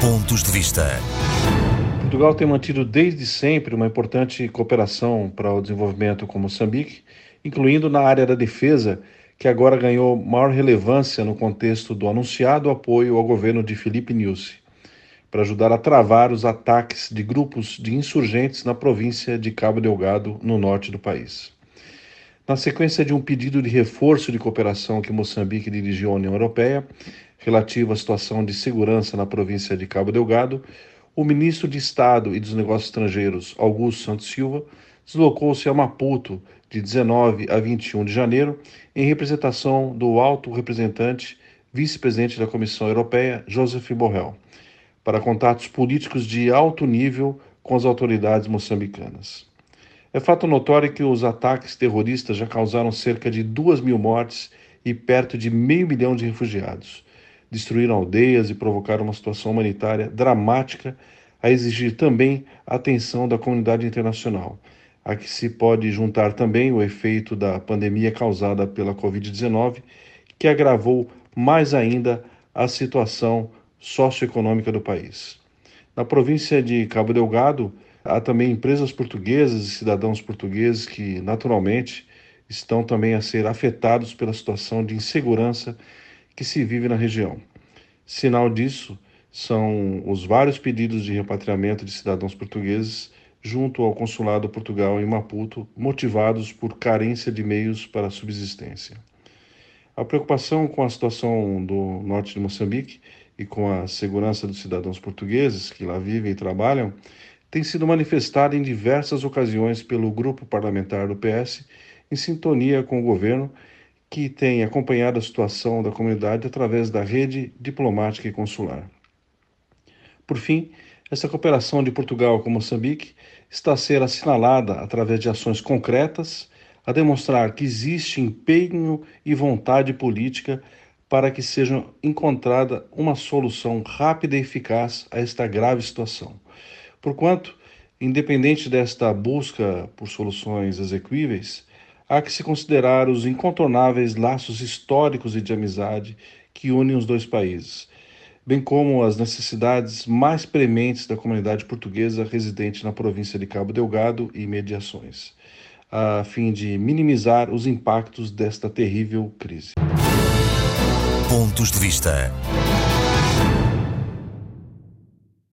Pontos de Vista. Portugal tem mantido desde sempre uma importante cooperação para o desenvolvimento com Moçambique, incluindo na área da defesa, que agora ganhou maior relevância no contexto do anunciado apoio ao governo de Felipe Nyusi, para ajudar a travar os ataques de grupos de insurgentes na província de Cabo Delgado, no norte do país. Na sequência de um pedido de reforço de cooperação que Moçambique dirigiu à União Europeia, relativo à situação de segurança na província de Cabo Delgado, o ministro de Estado e dos Negócios Estrangeiros, Augusto Santos Silva, deslocou-se a Maputo de 19 a 21 de janeiro em representação do alto representante, vice-presidente da Comissão Europeia, Joseph Borrell, para contatos políticos de alto nível com as autoridades moçambicanas. É fato notório que os ataques terroristas já causaram cerca de duas mil mortes e perto de meio milhão de refugiados. Destruíram aldeias e provocaram uma situação humanitária dramática, a exigir também a atenção da comunidade internacional, a que se pode juntar também o efeito da pandemia causada pela Covid-19, que agravou mais ainda a situação socioeconômica do país. Na província de Cabo Delgado, Há também empresas portuguesas e cidadãos portugueses que, naturalmente, estão também a ser afetados pela situação de insegurança que se vive na região. Sinal disso são os vários pedidos de repatriamento de cidadãos portugueses junto ao consulado Portugal em Maputo, motivados por carência de meios para subsistência. A preocupação com a situação do norte de Moçambique e com a segurança dos cidadãos portugueses que lá vivem e trabalham tem sido manifestada em diversas ocasiões pelo grupo parlamentar do PS, em sintonia com o governo, que tem acompanhado a situação da comunidade através da rede diplomática e consular. Por fim, essa cooperação de Portugal com Moçambique está a ser assinalada através de ações concretas a demonstrar que existe empenho e vontade política para que seja encontrada uma solução rápida e eficaz a esta grave situação. Porquanto, independente desta busca por soluções execuíveis, há que se considerar os incontornáveis laços históricos e de amizade que unem os dois países, bem como as necessidades mais prementes da comunidade portuguesa residente na província de Cabo Delgado e imediações, a fim de minimizar os impactos desta terrível crise. Pontos de vista.